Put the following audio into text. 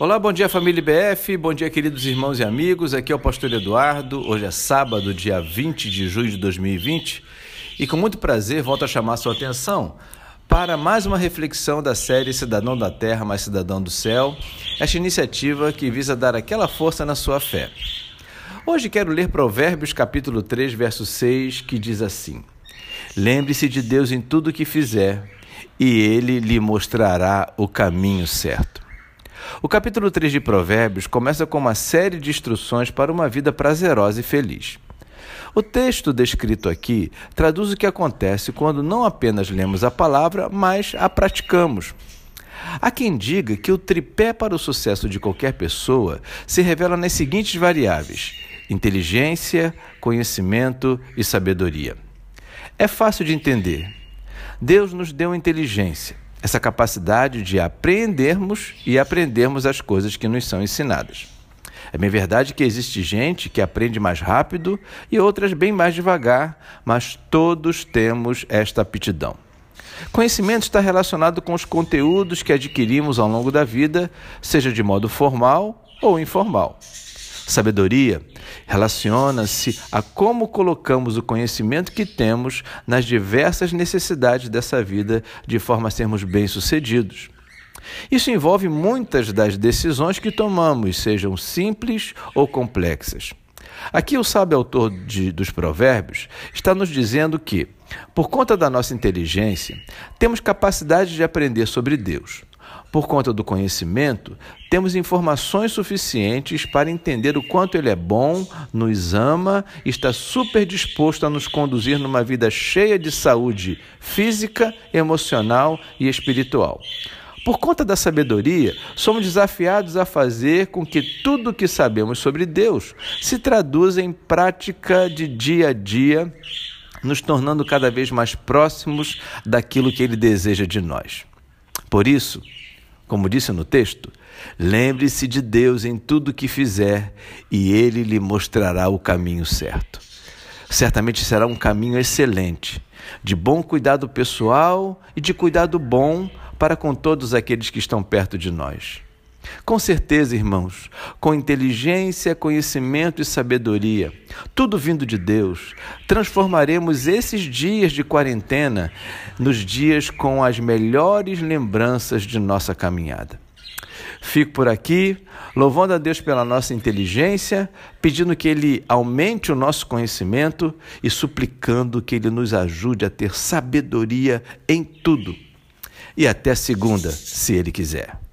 Olá, bom dia família IBF, bom dia queridos irmãos e amigos. Aqui é o pastor Eduardo. Hoje é sábado, dia 20 de julho de 2020, e com muito prazer volto a chamar sua atenção para mais uma reflexão da série Cidadão da Terra, mais Cidadão do Céu. Esta iniciativa que visa dar aquela força na sua fé. Hoje quero ler Provérbios capítulo 3, verso 6, que diz assim: Lembre-se de Deus em tudo o que fizer, e ele lhe mostrará o caminho certo. O capítulo 3 de Provérbios começa com uma série de instruções para uma vida prazerosa e feliz. O texto descrito aqui traduz o que acontece quando não apenas lemos a palavra, mas a praticamos. Há quem diga que o tripé para o sucesso de qualquer pessoa se revela nas seguintes variáveis: inteligência, conhecimento e sabedoria. É fácil de entender. Deus nos deu inteligência essa capacidade de aprendermos e aprendermos as coisas que nos são ensinadas. É bem verdade que existe gente que aprende mais rápido e outras bem mais devagar, mas todos temos esta aptidão. Conhecimento está relacionado com os conteúdos que adquirimos ao longo da vida, seja de modo formal ou informal. Sabedoria relaciona-se a como colocamos o conhecimento que temos nas diversas necessidades dessa vida de forma a sermos bem-sucedidos. Isso envolve muitas das decisões que tomamos, sejam simples ou complexas. Aqui o sábio autor de, dos Provérbios está nos dizendo que, por conta da nossa inteligência, temos capacidade de aprender sobre Deus. Por conta do conhecimento, temos informações suficientes para entender o quanto Ele é bom, nos ama está super disposto a nos conduzir numa vida cheia de saúde física, emocional e espiritual. Por conta da sabedoria, somos desafiados a fazer com que tudo o que sabemos sobre Deus se traduza em prática de dia a dia, nos tornando cada vez mais próximos daquilo que Ele deseja de nós. Por isso, como disse no texto, lembre-se de Deus em tudo que fizer e ele lhe mostrará o caminho certo. Certamente será um caminho excelente, de bom cuidado pessoal e de cuidado bom para com todos aqueles que estão perto de nós. Com certeza, irmãos, com inteligência, conhecimento e sabedoria, tudo vindo de Deus, transformaremos esses dias de quarentena nos dias com as melhores lembranças de nossa caminhada. Fico por aqui, louvando a Deus pela nossa inteligência, pedindo que Ele aumente o nosso conhecimento e suplicando que Ele nos ajude a ter sabedoria em tudo. E até segunda, se Ele quiser.